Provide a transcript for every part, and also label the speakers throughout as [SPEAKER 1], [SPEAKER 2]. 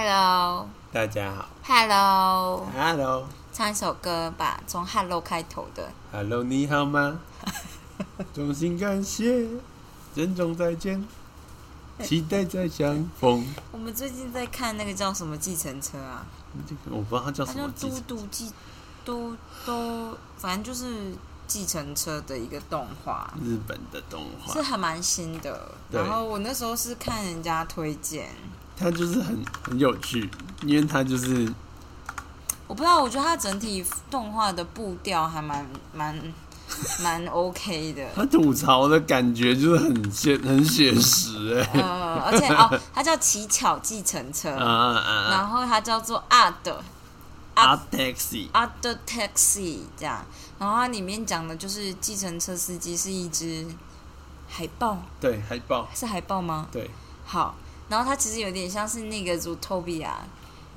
[SPEAKER 1] Hello，
[SPEAKER 2] 大家好 Hello，，Hello，Hello，
[SPEAKER 1] 唱一首歌吧，从 Hello 开头的。
[SPEAKER 2] Hello，你好吗？衷心感谢，珍重再见，期待再相逢。
[SPEAKER 1] 我们最近在看那个叫什么计程车啊？
[SPEAKER 2] 这个我不知道它叫
[SPEAKER 1] 它叫嘟
[SPEAKER 2] 什么机子，
[SPEAKER 1] 嘟计，嘟嘟，反正就是计程车的一个动画，
[SPEAKER 2] 日本的动画
[SPEAKER 1] 是，还蛮新的。
[SPEAKER 2] 对
[SPEAKER 1] 然后我那时候是看人家推荐，
[SPEAKER 2] 它就是很很有趣，因为它就是
[SPEAKER 1] 我不知道，我觉得它整体动画的步调还蛮蛮蛮 OK 的。
[SPEAKER 2] 它吐槽的感觉就是很写很写实哎、
[SPEAKER 1] 呃，而且哦，它叫乞巧计程车，
[SPEAKER 2] 啊啊啊。
[SPEAKER 1] 然后它叫做 Ad
[SPEAKER 2] 啊！Taxi，
[SPEAKER 1] 阿的 Taxi 这样，然后它里面讲的就是计程车司机是一只海豹，
[SPEAKER 2] 对，海豹，
[SPEAKER 1] 是海豹吗？
[SPEAKER 2] 对，
[SPEAKER 1] 好，然后它其实有点像是那个 Zootopia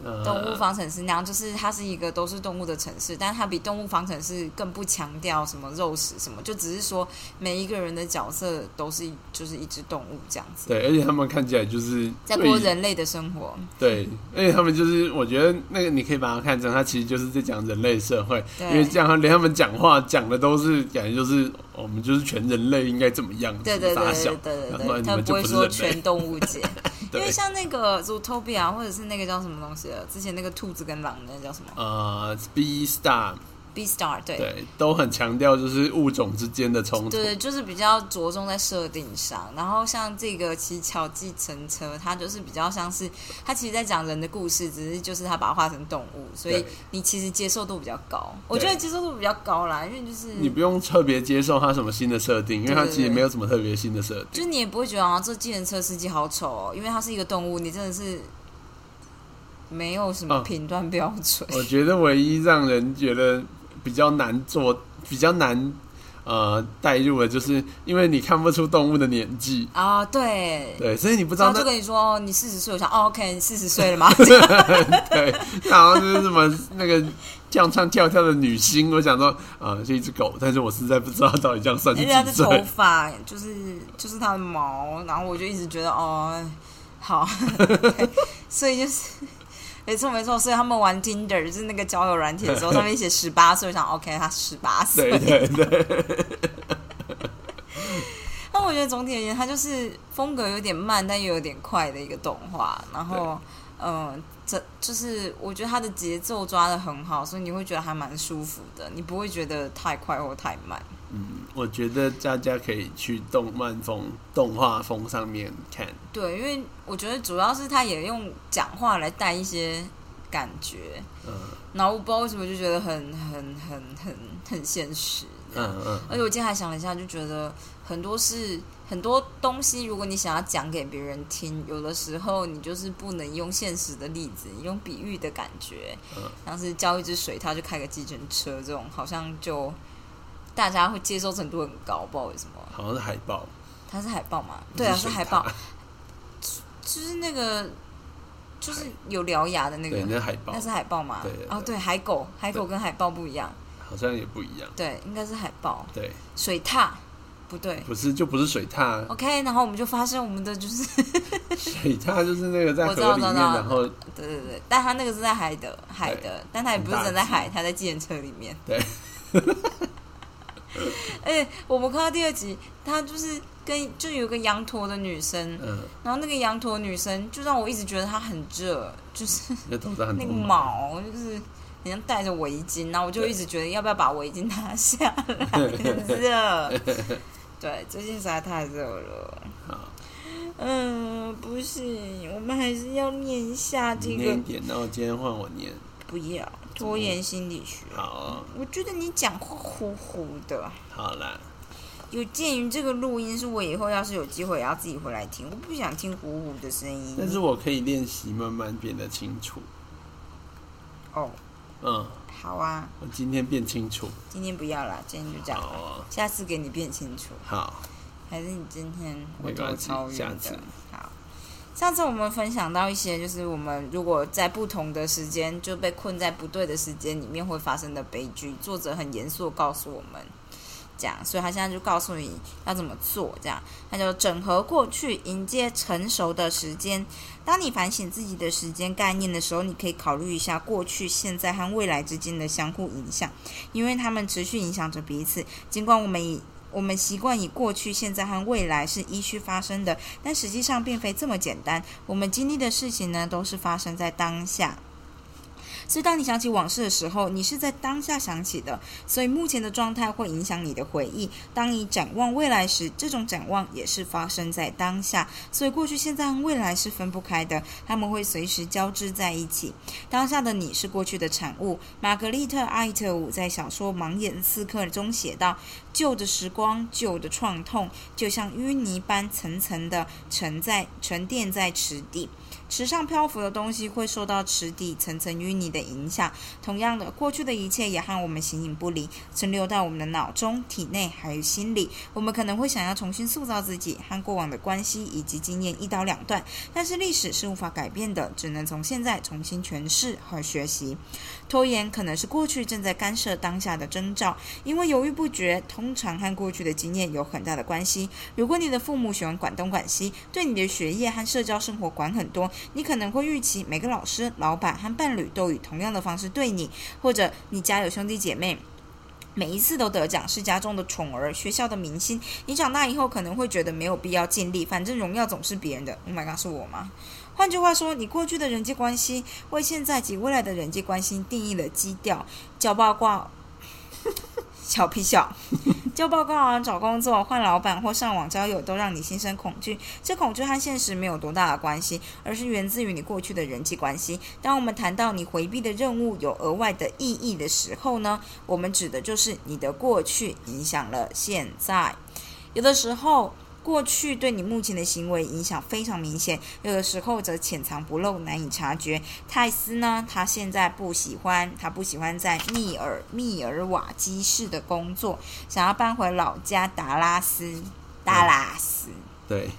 [SPEAKER 2] 呃
[SPEAKER 1] 动物方程式那样，就是它是一个都是动物的城市，但是它比动物方程式更不强调什么肉食什么，就只是说每一个人的角色都是就是一只动物这样子，
[SPEAKER 2] 对，而且他们看起来就是
[SPEAKER 1] 在
[SPEAKER 2] 对
[SPEAKER 1] 过人类的生活。
[SPEAKER 2] 对，而且他们就是，我觉得那个你可以把它看成，它其实就是在讲人类社会，
[SPEAKER 1] 对。
[SPEAKER 2] 因为这样连他们讲话讲的都是感觉就是我们就是全人类应该怎么样子，
[SPEAKER 1] 对对对对对对他
[SPEAKER 2] 们
[SPEAKER 1] 不会说全动物界，因为，像那个 Zootopia 或者是那个叫什么东西了，之前那个兔子跟狼那个叫什么？
[SPEAKER 2] 呃，B Star
[SPEAKER 1] B Star 对。
[SPEAKER 2] 对都很强调就是物种之间的冲突，
[SPEAKER 1] 对，就是比较着重在设定上，然后像这个乞巧计程车，它就是比较像是它其实在讲人的故事，只是就是它把它画成动物，所以你其实接受度比较高。我觉得接受度比较高啦，因为就是
[SPEAKER 2] 你不用特别接受它什么新的设定，因为它其实没有什么特别新的设定。
[SPEAKER 1] 就你也不会觉得啊，这计程车司机好丑哦，因为它是一个动物，你真的是没有什么
[SPEAKER 2] 嗯
[SPEAKER 1] 评断标准。
[SPEAKER 2] 我觉得唯一让人觉得比较难做、比较难呃带入的，就是因为你看不出动物的年纪，
[SPEAKER 1] 啊，对，
[SPEAKER 2] 对，所以你不知
[SPEAKER 1] 然后就跟你说哦你四十岁，我想哦，OK，你四十岁了吗？
[SPEAKER 2] 对，然后就是什么那个这唱跳跳的女星，我想说啊、是一只狗，但是我实在不知道到底这样算是
[SPEAKER 1] 人家的头
[SPEAKER 2] 几岁。
[SPEAKER 1] 发就是就是它的毛，然后我就一直觉得哦，好，所以就是没错没错，所以他们玩 Tinder 就是那个交友软体的时候，上面写 十八岁，我想 OK，他十八岁
[SPEAKER 2] 对。对对，
[SPEAKER 1] 那我觉得总体而言，它就是风格有点慢，但又有点快的一个动画。然后，嗯、这就是我觉得它的节奏抓的很好，所以你会觉得还蛮舒服的，你不会觉得太快或太慢。
[SPEAKER 2] 嗯，我觉得大家可以去动漫风、动画风上面看。
[SPEAKER 1] 对，因为我觉得主要是他也用讲话来带一些感觉，
[SPEAKER 2] 嗯。
[SPEAKER 1] 然后我不知道为什么就觉得很很很很很现实。
[SPEAKER 2] 嗯嗯，
[SPEAKER 1] 而且我今天还想了一下，就觉得很多事很多东西，如果你想要讲给别人听，有的时候你就是不能用现实的例子，你用比喻的感觉，
[SPEAKER 2] 嗯。
[SPEAKER 1] 像是浇一只水他就开个计程车这种，好像就大家会接受程度很高，不知道为什么。
[SPEAKER 2] 好像是海豹，
[SPEAKER 1] 它是海豹吗？对啊，
[SPEAKER 2] 是
[SPEAKER 1] 海豹，就是那个就是有獠牙的那个。
[SPEAKER 2] 对，，那是海豹。
[SPEAKER 1] 那，是海豹吗？
[SPEAKER 2] 对对
[SPEAKER 1] 哦，对，海狗，海狗跟海豹不一样，
[SPEAKER 2] 好像也不一样。
[SPEAKER 1] 对，应该是海豹，
[SPEAKER 2] 对，
[SPEAKER 1] 水獭。不对。
[SPEAKER 2] 不是就不是水獭
[SPEAKER 1] ，OK，然后我们就发现我们的就是，
[SPEAKER 2] 水獭就是那个在
[SPEAKER 1] 我知道
[SPEAKER 2] 河里面，
[SPEAKER 1] 我知道
[SPEAKER 2] 然后
[SPEAKER 1] 对对对，但它那个是在海的海的，但它也不是真在海，它在计程车里面。
[SPEAKER 2] 对。
[SPEAKER 1] 而 且我们看到第二集，他就是跟就有个羊驼的女生，
[SPEAKER 2] 嗯，
[SPEAKER 1] 然后那个羊驼女生就让我一直觉得她很热，就是
[SPEAKER 2] 那
[SPEAKER 1] 个毛就是好像戴着围巾，然后我就一直觉得要不要把围巾拿下来，很热。对，最近实在太热了。
[SPEAKER 2] 好，
[SPEAKER 1] 嗯，不行，我们还是要念一下这个
[SPEAKER 2] 念一。点，然后今天换我念。
[SPEAKER 1] 不要拖延心理学。
[SPEAKER 2] 好，
[SPEAKER 1] 我觉得你讲话糊糊的。
[SPEAKER 2] 好啦，
[SPEAKER 1] 有鉴于这个录音是我以后要是有机会也要自己回来听，我不想听糊糊的声音。
[SPEAKER 2] 但是我可以练习慢慢变得清楚。
[SPEAKER 1] 哦，
[SPEAKER 2] 嗯，
[SPEAKER 1] 好啊，
[SPEAKER 2] 我今天变清楚。
[SPEAKER 1] 今天不要啦，今天就这样
[SPEAKER 2] 好。哦，
[SPEAKER 1] 下次给你变清楚，
[SPEAKER 2] 好，
[SPEAKER 1] 还是你今天我都超越的上次我们分享到一些，就是我们如果在不同的时间就被困在不对的时间里面会发生的悲剧。作者很严肃告诉我们，这样，所以他现在就告诉你要怎么做，这样，他就整合过去，迎接成熟的时间。当你反省自己的时间概念的时候，你可以考虑一下过去、现在和未来之间的相互影响，因为他们持续影响着彼此。尽管我们以我们习惯以过去、现在和未来是依序发生的，但实际上并非这么简单。我们经历的事情呢，都是发生在当下。所以，当你想起往事的时候，你是在当下想起的。所以，目前的状态会影响你的回忆。当你展望未来时，这种展望也是发生在当下。所以，过去、现在和未来是分不开的，他们会随时交织在一起。当下的你是过去的产物。玛格丽特·艾特伍在小说《盲眼刺客》中写道：“旧的时光，旧的创痛，就像淤泥般层层的沉在沉淀在池底。”池上漂浮的东西会受到池底层层淤泥的影响。同样的，过去的一切也和我们形影不离，存留在我们的脑中、体内还有心里。我们可能会想要重新塑造自己，和过往的关系以及经验一刀两断。但是历史是无法改变的，只能从现在重新诠释和学习。拖延可能是过去正在干涉当下的征兆，因为犹豫不决通常和过去的经验有很大的关系。如果你的父母喜欢管东管西，对你的学业和社交生活管很多。你可能会预期每个老师、老板和伴侣都以同样的方式对你，或者你家有兄弟姐妹，每一次都得奖，是家中的宠儿、学校的明星。你长大以后可能会觉得没有必要尽力，反正荣耀总是别人的。Oh my god，是我吗？换句话说，你过去的人际关系为现在及未来的人际关系定义了基调。交八卦。小屁小，交报告啊，找工作、换老板或上网交友，都让你心生恐惧。这恐惧和现实没有多大的关系，而是源自于你过去的人际关系。当我们谈到你回避的任务有额外的意义的时候呢，我们指的就是你的过去影响了现在。有的时候。过去对你目前的行为影响非常明显，有的时候则潜藏不露，难以察觉。泰斯呢，他现在不喜欢，他不喜欢在密尔密尔瓦基市的工作，想要搬回老家达拉斯。达拉斯，
[SPEAKER 2] 对。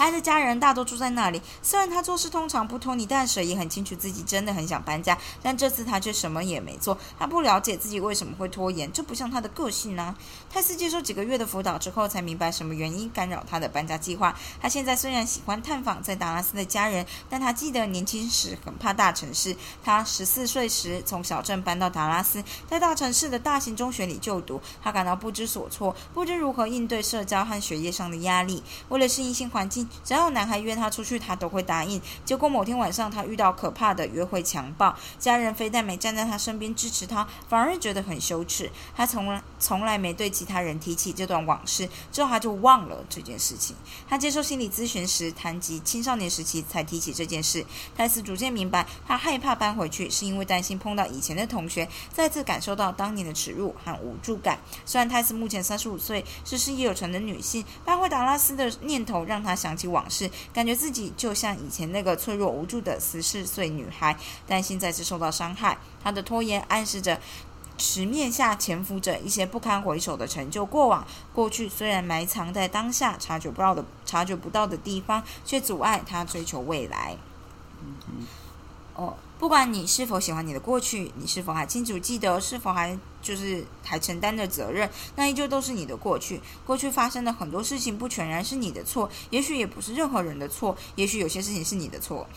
[SPEAKER 1] 他的家人大多住在那里。虽然他做事通常不拖泥带水，也很清楚自己真的很想搬家，但这次他却什么也没做。他不了解自己为什么会拖延，这不像他的个性啊。泰斯接受几个月的辅导之后，才明白什么原因干扰他的搬家计划。他现在虽然喜欢探访在达拉斯的家人，但他记得年轻时很怕大城市。他十四岁时从小镇搬到达拉斯，在大城市的大型中学里就读。他感到不知所措，不知如何应对社交和学业上的压力。为了适应新环境。只要男孩约她出去，她都会答应。结果某天晚上，她遇到可怕的约会强暴，家人非但没站在她身边支持她，反而觉得很羞耻。她从来从来没对其他人提起这段往事，之后她就忘了这件事情。她接受心理咨询时谈及青少年时期才提起这件事。泰斯逐渐明白，她害怕搬回去，是因为担心碰到以前的同学，再次感受到当年的耻辱和无助感。虽然泰斯目前三十五岁，是事业有成的女性，搬回达拉斯的念头让她想起。往事，感觉自己就像以前那个脆弱无助的十四岁女孩，担心再次受到伤害。她的拖延暗示着，池面下潜伏着一些不堪回首的成就。过往、过去虽然埋藏在当下察觉不到的、察觉不到的地方，却阻碍她追求未来。嗯哦。不管你是否喜欢你的过去，你是否还清楚记得，是否还就是还承担着责任，那依旧都是你的过去。过去发生的很多事情不全然是你的错，也许也不是任何人的错，也许有些事情是你的错。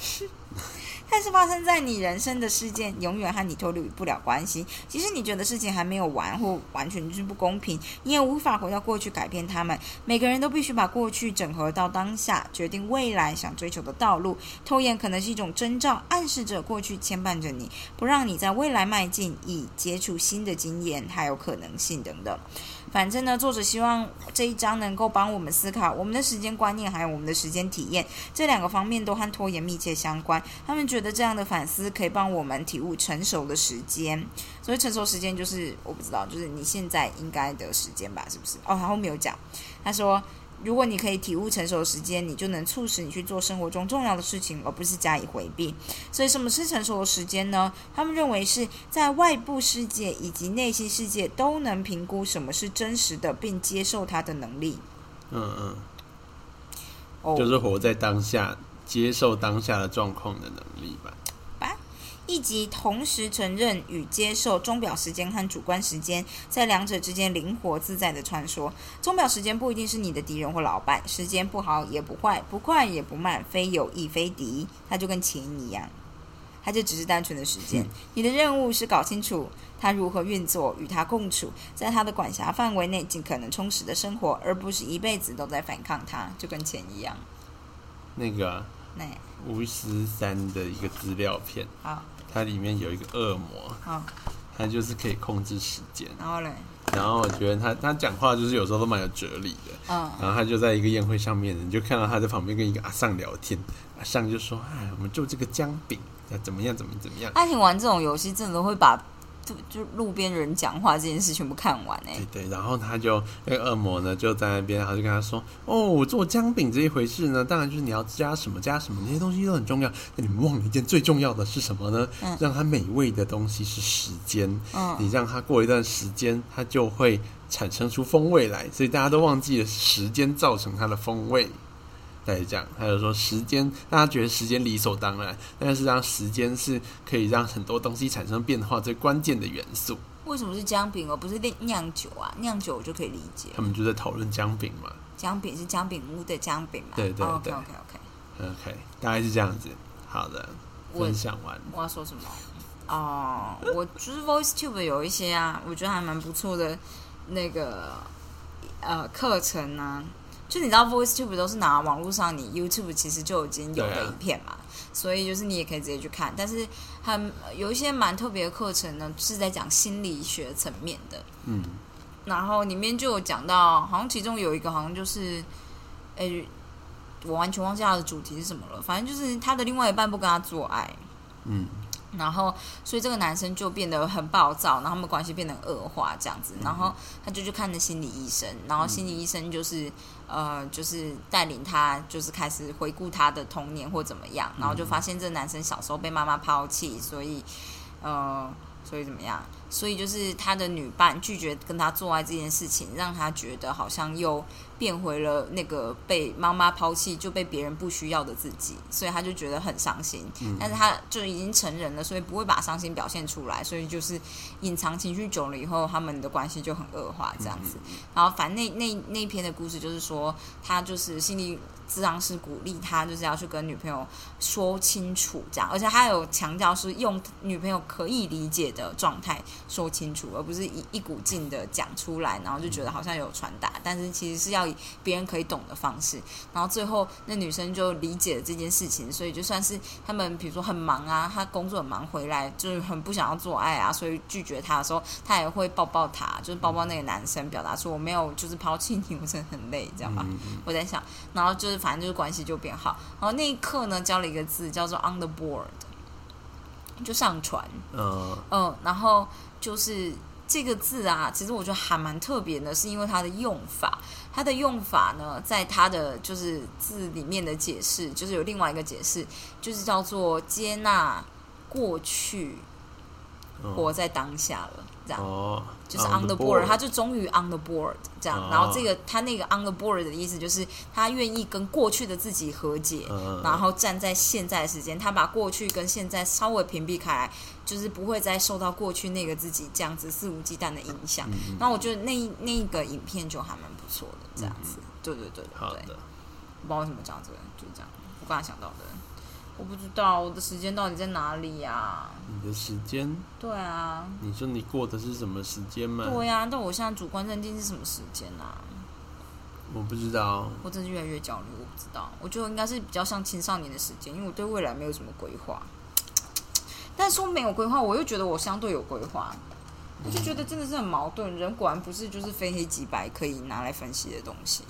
[SPEAKER 1] 但是发生在你人生的事件，永远和你脱离不了关系。即使你觉得事情还没有完，或完全就是不公平，你也无法回到过去改变他们。每个人都必须把过去整合到当下，决定未来想追求的道路。拖延可能是一种征兆，暗示着过去牵绊着你，不让你在未来迈进，以接触新的经验还有可能性等等。反正呢，作者希望这一章能够帮我们思考我们的时间观念，还有我们的时间体验这两个方面都和拖延密切相关。他们觉得这样的反思可以帮我们体悟成熟的时间。所以成熟时间就是我不知道，就是你现在应该的时间吧？是不是？哦，他后面有讲，他说。如果你可以体悟成熟的时间，你就能促使你去做生活中重要的事情，而不是加以回避。所以，什么是成熟的时间呢？他们认为是在外部世界以及内心世界都能评估什么是真实的，并接受它的能力。
[SPEAKER 2] 嗯嗯，哦，就是活在当下，接受当下的状况的能力吧。
[SPEAKER 1] 吧，以及同时承认与接受钟表时间和主观时间在两者之间灵活自在的穿梭。钟表时间不一定是你的敌人或老板，时间不好也不坏，不快也不慢，非友亦非敌，它就跟钱一样。它就只是单纯的时间。你的任务是搞清楚它如何运作，与它共处，在它的管辖范围内尽可能充实的生活，而不是一辈子都在反抗它，就跟钱一样。
[SPEAKER 2] 那个
[SPEAKER 1] 那
[SPEAKER 2] 巫师三的一个资料片，
[SPEAKER 1] 好，
[SPEAKER 2] 它里面有一个恶魔，
[SPEAKER 1] 好，
[SPEAKER 2] 它就是可以控制时间。
[SPEAKER 1] 然后嘞，
[SPEAKER 2] 然后我觉得他他讲话就是有时候都蛮有哲理的。
[SPEAKER 1] 嗯，
[SPEAKER 2] 然后他就在一个宴会上面，你就看到他在旁边跟一个阿尚聊天，阿尚就说：“哎，我们就这个姜饼，要怎么样，怎么怎么样。”
[SPEAKER 1] 阿婷玩这种游戏，真的会把就就路边人讲话这件事全部看完哎、
[SPEAKER 2] 对对，然后他就那个恶魔呢就在那边，然后就跟他说：“哦，我做姜饼这一回事呢，当然就是你要加什么加什么，那些东西都很重要。那你们忘了一件最重要的是什么呢？
[SPEAKER 1] 嗯
[SPEAKER 2] 让它美味的东西是时间。
[SPEAKER 1] 嗯
[SPEAKER 2] 你让它过一段时间，它就会产生出风味来。所以大家都忘记了时间造成它的风味。大概这样，他就说时间，大家觉得时间理所当然，但是让时间是可以让很多东西产生变化最关键的元素。
[SPEAKER 1] 为什么是姜饼而不是酿酿酒啊？酿酒我就可以理解，
[SPEAKER 2] 他们就在讨论姜饼嘛。
[SPEAKER 1] 姜饼是姜饼屋的姜饼嘛？
[SPEAKER 2] 对对对
[SPEAKER 1] OK OK。
[SPEAKER 2] OK，大概是这样子。好的，
[SPEAKER 1] 我
[SPEAKER 2] 分享完。
[SPEAKER 1] 我要说什么？哦，我就是 VoiceTube 有一些啊，我觉得还蛮不错的那个呃课程啊。就你知道 VoiceTube 都是拿网络上你 YouTube 其实就已经有的影片嘛，所以就是你也可以直接去看。但是很有一些蛮特别的课程呢，是在讲心理学层面的。
[SPEAKER 2] 嗯，
[SPEAKER 1] 然后里面就有讲到，好像其中有一个好像就是，诶，我完全忘记它的主题是什么了。反正就是他的另外一半不跟他做爱，
[SPEAKER 2] 嗯，
[SPEAKER 1] 然后所以这个男生就变得很暴躁，然后他们关系变得恶化这样子。然后他就去看了心理医生，然后心理医生就是呃，就是带领他就是开始回顾他的童年或怎么样，然后就发现这个男生小时候被妈妈抛弃，所以呃，所以怎么样？所以就是他的女伴拒绝跟他做爱这件事情，让他觉得好像又变回了那个被妈妈抛弃就被别人不需要的自己，所以他就觉得很伤心。但是他就已经成人了，所以不会把伤心表现出来，所以就是隐藏情绪久了以后，他们的关系就很恶化这样子。然后反正那那那一篇的故事就是说，他就是心理咨商师鼓励他，就是要去跟女朋友说清楚这样，而且他有强调是用女朋友可以理解的状态说清楚，而不是一一股劲的讲出来，然后就觉得好像有传达，但是其实是要以别人可以懂的方式。然后最后那女生就理解了这件事情，所以就算是他们比如说很忙啊，他工作很忙回来就是很不想要做爱啊，所以拒绝他的时候，他也会抱抱他，就是抱抱那个男生，表达出我没有就是抛弃你，我真的很累，这样吧。
[SPEAKER 2] 嗯
[SPEAKER 1] 我在想，然后就是反正就是关系就变好。然后那一刻呢，教了一个字叫做 on the board，就上传。
[SPEAKER 2] 呃，
[SPEAKER 1] 嗯，然后就是这个字啊，其实我觉得还蛮特别的，是因为它的用法，它的用法呢，在它的就是字里面的解释，就是有另外一个解释，就是叫做接纳过去，
[SPEAKER 2] 嗯。
[SPEAKER 1] 活在当下了，这样。
[SPEAKER 2] 哦，
[SPEAKER 1] 就是 on the board，他就终于 on the board 这样，
[SPEAKER 2] 哦。
[SPEAKER 1] 然后这个他那个 on the board 的意思就是他愿意跟过去的自己和解，
[SPEAKER 2] 嗯
[SPEAKER 1] 然后站在现在的时间，他把过去跟现在稍微屏蔽开来，就是不会再受到过去那个自己这样子肆无忌惮的影响。
[SPEAKER 2] 嗯
[SPEAKER 1] 然后我觉得那那个影片就还蛮不错的，这样子，对对对对对，
[SPEAKER 2] 好的，
[SPEAKER 1] 不知道为什么讲这个，就是这样，我刚才想到的。我不知道我的时间到底在哪里呀、
[SPEAKER 2] 你的时间，
[SPEAKER 1] 对啊，
[SPEAKER 2] 你说你过的是什么时间吗？
[SPEAKER 1] 对呀、但我现在主观认定是什么时间啊？
[SPEAKER 2] 我不知道，
[SPEAKER 1] 我真是越来越焦虑，我不知道。我觉得应该是比较像青少年的时间，因为我对未来没有什么规划。但说没有规划，我又觉得我相对有规划，我就觉得真的是很矛盾。人果然不是就是非黑即白可以拿来分析的东西。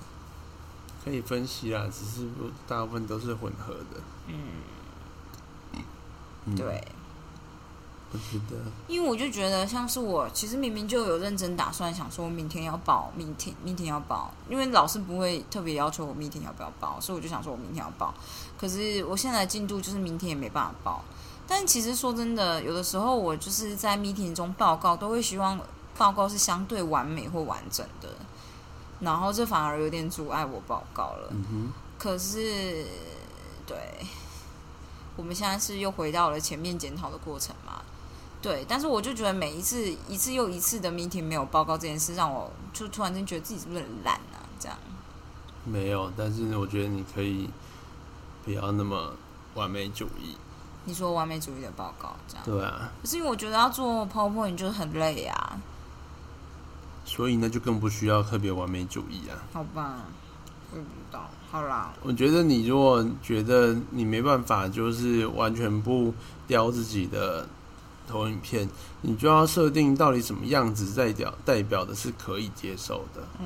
[SPEAKER 2] 可以分析啦，只是不大部分都是混合的。嗯，
[SPEAKER 1] 对，
[SPEAKER 2] 我觉得
[SPEAKER 1] 因为我就觉得像是我其实明明就有认真打算，想说明天要报，明天明天要报，因为老师不会特别要求我明天要不要报，所以我就想说我明天要报。可是我现在的进度就是明天也没办法报。但其实说真的，有的时候我就是在 meeting 中报告，都会希望报告是相对完美或完整的，然后这反而有点阻碍我报告了。
[SPEAKER 2] 嗯，
[SPEAKER 1] 可是，对，我们现在是又回到了前面检讨的过程嘛。对，但是我就觉得每一次一次又一次的 meeting 没有报告这件事，让我就突然间觉得自己是不是很懒啊？这样
[SPEAKER 2] 没有，但是我觉得你可以不要那么完美主义。
[SPEAKER 1] 你说完美主义的报告这样，
[SPEAKER 2] 对啊，
[SPEAKER 1] 可是因为我觉得要做 PowerPoint 就是很累啊。
[SPEAKER 2] 所以那就更不需要特别完美主义啊。
[SPEAKER 1] 好吧，我也不知道。好啦，
[SPEAKER 2] 我觉得你如果觉得你没办法，就是完全不雕自己的投影片，你就要设定到底什么样子代表代表的是可以接受的。
[SPEAKER 1] 嗯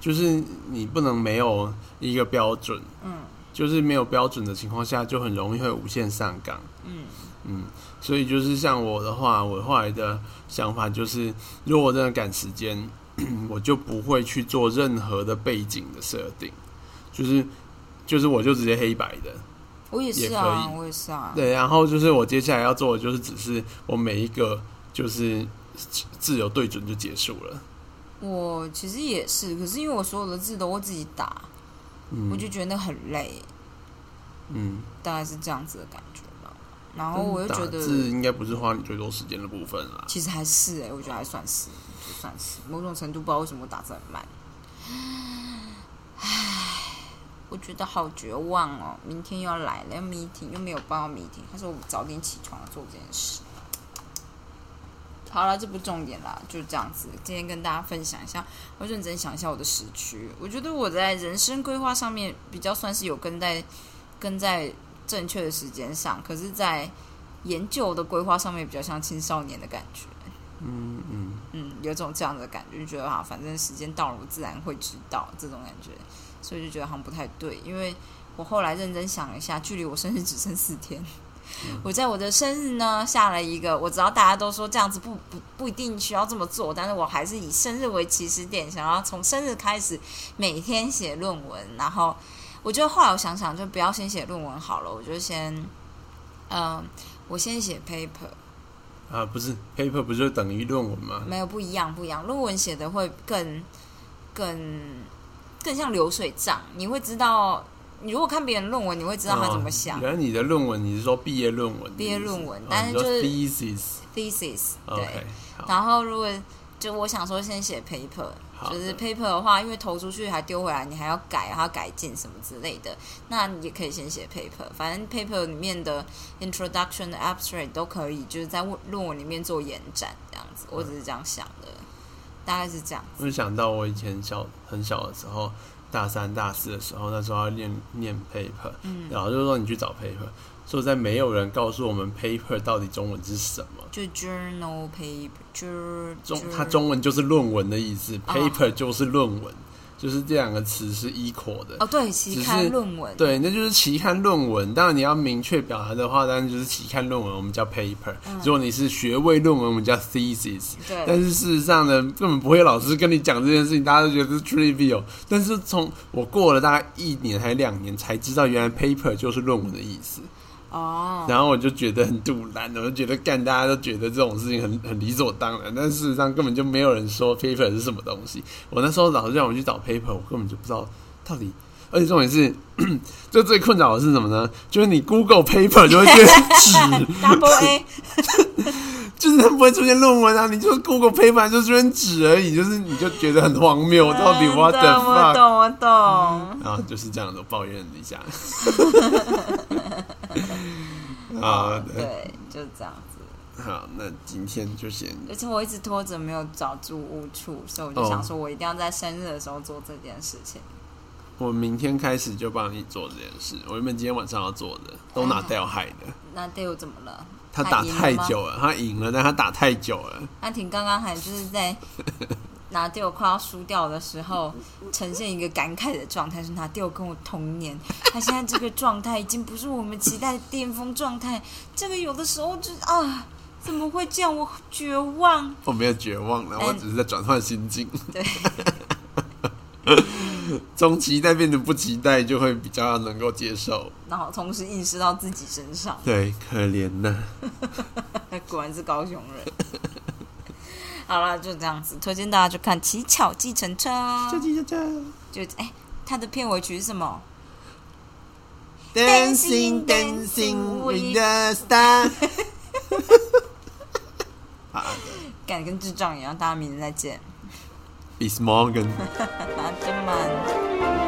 [SPEAKER 2] 就是你不能没有一个标准，
[SPEAKER 1] 嗯
[SPEAKER 2] 就是没有标准的情况下，就很容易会无限上纲。
[SPEAKER 1] 嗯
[SPEAKER 2] 嗯，所以就是像我的话，我后来的想法就是，如果我真的赶时间，我就不会去做任何的背景的设定，就是就是我就直接黑白的。
[SPEAKER 1] 我也是啊，我也是啊。
[SPEAKER 2] 对，然后就是我接下来要做的就是，只是我每一个就是字有对准就结束了。
[SPEAKER 1] 我其实也是，可是因为我所有的字都会自己打，
[SPEAKER 2] 嗯，
[SPEAKER 1] 我就觉得那很累，
[SPEAKER 2] 嗯，
[SPEAKER 1] 大概是这样子的感觉吧。然后我又觉得，
[SPEAKER 2] 字应该不是花你最多时间的部分啦。
[SPEAKER 1] 其实还是哎、我觉得还算是，就算是某种程度，不知道为什么打字很慢。唉，我觉得好绝望哦！明天又要来了，要 meeting 又没有报 meeting，他说我早点起床做这件事。好了，这不重点啦，就这样子。今天跟大家分享一下，我认真想一下我的时区。我觉得我在人生规划上面比较算是有跟在跟在正确的时间上，可是，在研究的规划上面比较像青少年的感觉。
[SPEAKER 2] 嗯嗯，
[SPEAKER 1] 嗯，有种这样的感觉，就觉得啊，反正时间到了，我自然会知道这种感觉，所以就觉得好像不太对。因为我后来认真想了一下，距离我生日只剩四天，我在我的生日呢下了一个，我知道大家都说这样子不不不一定需要这么做，但是我还是以生日为起始点，想要从生日开始每天写论文。然后我觉得后来我想想，就不要先写论文好了，我就先，嗯、我先写 paper。
[SPEAKER 2] 啊，不是 paper 不就等于论文吗？
[SPEAKER 1] 没有不一样，不一样。论文写的会更更更像流水账，你会知道，你如果看别人论文，你会知道他怎么想。
[SPEAKER 2] 哦原来你的论文你是说毕业论文？
[SPEAKER 1] 毕业论文但是就是
[SPEAKER 2] thesis。
[SPEAKER 1] thesis 对然后如果就我想说先写 paper，就是 paper 的话，因为投出去还丢回来，你还要改，还要改进什么之类的，那你也可以先写 paper。反正 paper 里面的 introduction、abstract 都可以，就是在论论文里面做延展这样子。我只是这样想的，大概是这样。
[SPEAKER 2] 我就想到我以前小很小的时候，大三大四的时候，那时候要念念 paper，
[SPEAKER 1] 嗯，
[SPEAKER 2] 然后就说你去找 paper，所以在没有人告诉我们 paper 到底中文是什么。
[SPEAKER 1] 就 journal paper，jour
[SPEAKER 2] 它中文就是论文的意思
[SPEAKER 1] 哦
[SPEAKER 2] ，paper 就是论文，就是这两个词是 equal 的。
[SPEAKER 1] 哦对期刊论文，
[SPEAKER 2] 对，那就是期刊论文。当然你要明确表达的话，当然就是期刊论文，我们叫 paper。
[SPEAKER 1] 嗯
[SPEAKER 2] 如果你是学位论文，我们叫 thesis。
[SPEAKER 1] 对
[SPEAKER 2] 但是事实上呢，根本不会有老师跟你讲这件事情，大家都觉得是 trivial。但是从我过了大概一年还两年，才知道原来 paper 就是论文的意思。
[SPEAKER 1] 哦，
[SPEAKER 2] 然后我就觉得很杜然，我就觉得干，大家都觉得这种事情很很理所当然，但事实上根本就没有人说 paper 是什么东西。我那时候老师让我去找 paper，我根本就不知道到底。而且重点是，就最困扰的是什么呢？就是你 Google paper 就会变纸，
[SPEAKER 1] double A，
[SPEAKER 2] 就是它不会出现论文啊，你就是 Google paper 就出现纸而已，就是你就觉得很荒谬，到底 what the
[SPEAKER 1] 真的我？懂我懂。
[SPEAKER 2] 然后就是这样的抱怨一下。好的，
[SPEAKER 1] 对，就是这样子。
[SPEAKER 2] 好，那今天就先
[SPEAKER 1] 而且我一直拖着没有找住屋处，所以我就
[SPEAKER 2] 哦
[SPEAKER 1] 想说，我一定要在生日的时候做这件事情。
[SPEAKER 2] 我明天开始就帮你做这件事。我原本今天晚上要做的，都拿掉害的。
[SPEAKER 1] 那 Dale 怎么了？
[SPEAKER 2] 他打太久了，他赢了，但他打太久了。
[SPEAKER 1] 阿婷刚刚还就是在拿 Dale 快要输掉的时候，呈现一个感慨的状态，是拿 Dale 跟我同年，他现在这个状态已经不是我们期待的巅峰状态。这个有的时候就啊，怎么会这样？我绝望。
[SPEAKER 2] 我没有绝望了，
[SPEAKER 1] 哎
[SPEAKER 2] 我只是在转换心境。
[SPEAKER 1] 对，
[SPEAKER 2] 从期待变成不期待，就会比较能够接受。
[SPEAKER 1] 然后同时意识到自己身上，
[SPEAKER 2] 对，可怜呐。
[SPEAKER 1] 果然是高雄人。好了，就这样子，推荐大家去看《乞巧计程车》。
[SPEAKER 2] 巧计程车，
[SPEAKER 1] 就哎、他，它的片尾曲是什么
[SPEAKER 2] ？Dancing, dancing with the
[SPEAKER 1] stars。跟智障一样，大家明天再见。